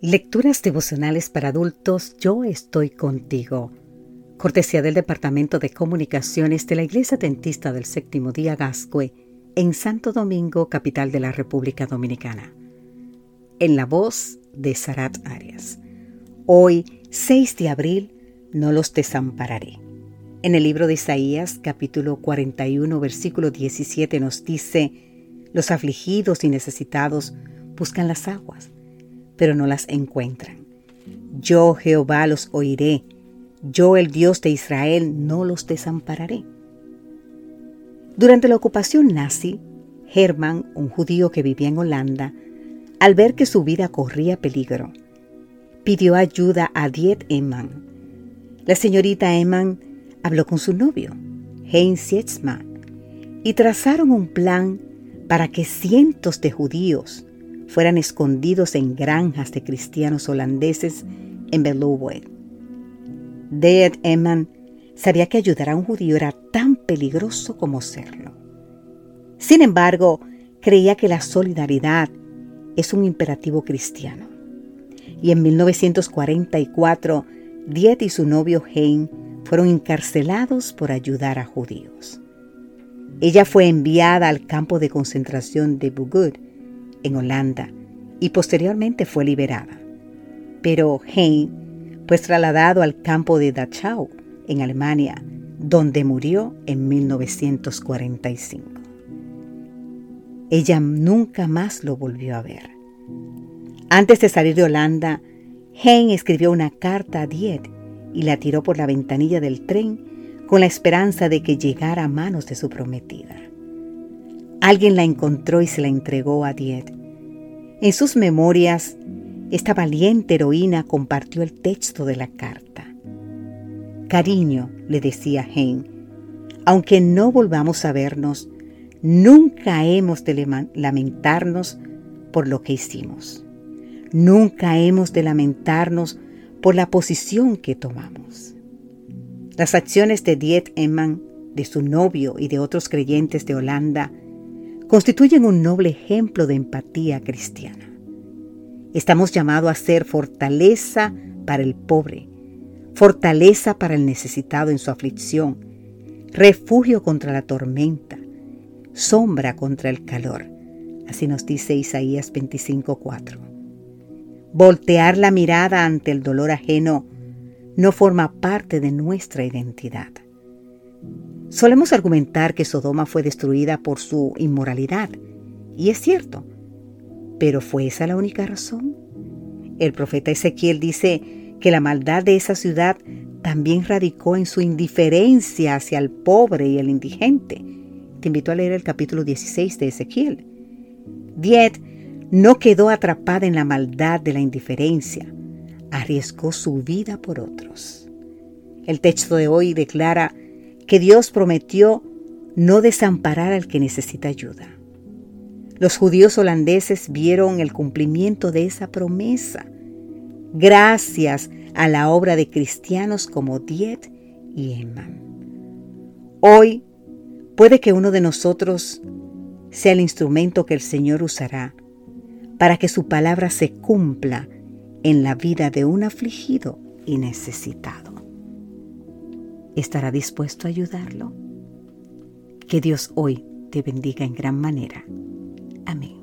Lecturas devocionales para adultos, yo estoy contigo. Cortesía del Departamento de Comunicaciones de la Iglesia Dentista del Séptimo Día Gascue, en Santo Domingo, capital de la República Dominicana. En la voz de Sarat Arias. Hoy, 6 de abril, no los desampararé. En el libro de Isaías, capítulo 41, versículo 17, nos dice, Los afligidos y necesitados buscan las aguas pero no las encuentran. Yo Jehová los oiré, yo el Dios de Israel no los desampararé. Durante la ocupación nazi, Hermann, un judío que vivía en Holanda, al ver que su vida corría peligro, pidió ayuda a Diet Emman. La señorita Emman habló con su novio, Heinz Sietzma, y trazaron un plan para que cientos de judíos fueran escondidos en granjas de cristianos holandeses en Belowe. Dead Eman sabía que ayudar a un judío era tan peligroso como serlo. Sin embargo, creía que la solidaridad es un imperativo cristiano. Y en 1944, Diet y su novio Hein fueron encarcelados por ayudar a judíos. Ella fue enviada al campo de concentración de Bugud, en Holanda y posteriormente fue liberada. Pero Hein fue trasladado al campo de Dachau, en Alemania, donde murió en 1945. Ella nunca más lo volvió a ver. Antes de salir de Holanda, Hein escribió una carta a Diet y la tiró por la ventanilla del tren con la esperanza de que llegara a manos de su prometida. Alguien la encontró y se la entregó a Diet. En sus memorias, esta valiente heroína compartió el texto de la carta. Cariño, le decía Hein, aunque no volvamos a vernos, nunca hemos de lamentarnos por lo que hicimos. Nunca hemos de lamentarnos por la posición que tomamos. Las acciones de Diet Emman, de su novio y de otros creyentes de Holanda constituyen un noble ejemplo de empatía cristiana. Estamos llamados a ser fortaleza para el pobre, fortaleza para el necesitado en su aflicción, refugio contra la tormenta, sombra contra el calor. Así nos dice Isaías 25:4. Voltear la mirada ante el dolor ajeno no forma parte de nuestra identidad. Solemos argumentar que Sodoma fue destruida por su inmoralidad, y es cierto, pero ¿fue esa la única razón? El profeta Ezequiel dice que la maldad de esa ciudad también radicó en su indiferencia hacia el pobre y el indigente. Te invito a leer el capítulo 16 de Ezequiel. Diet no quedó atrapada en la maldad de la indiferencia, arriesgó su vida por otros. El texto de hoy declara que Dios prometió no desamparar al que necesita ayuda. Los judíos holandeses vieron el cumplimiento de esa promesa gracias a la obra de cristianos como Diet y Emman. Hoy puede que uno de nosotros sea el instrumento que el Señor usará para que su palabra se cumpla en la vida de un afligido y necesitado estará dispuesto a ayudarlo. Que Dios hoy te bendiga en gran manera. Amén.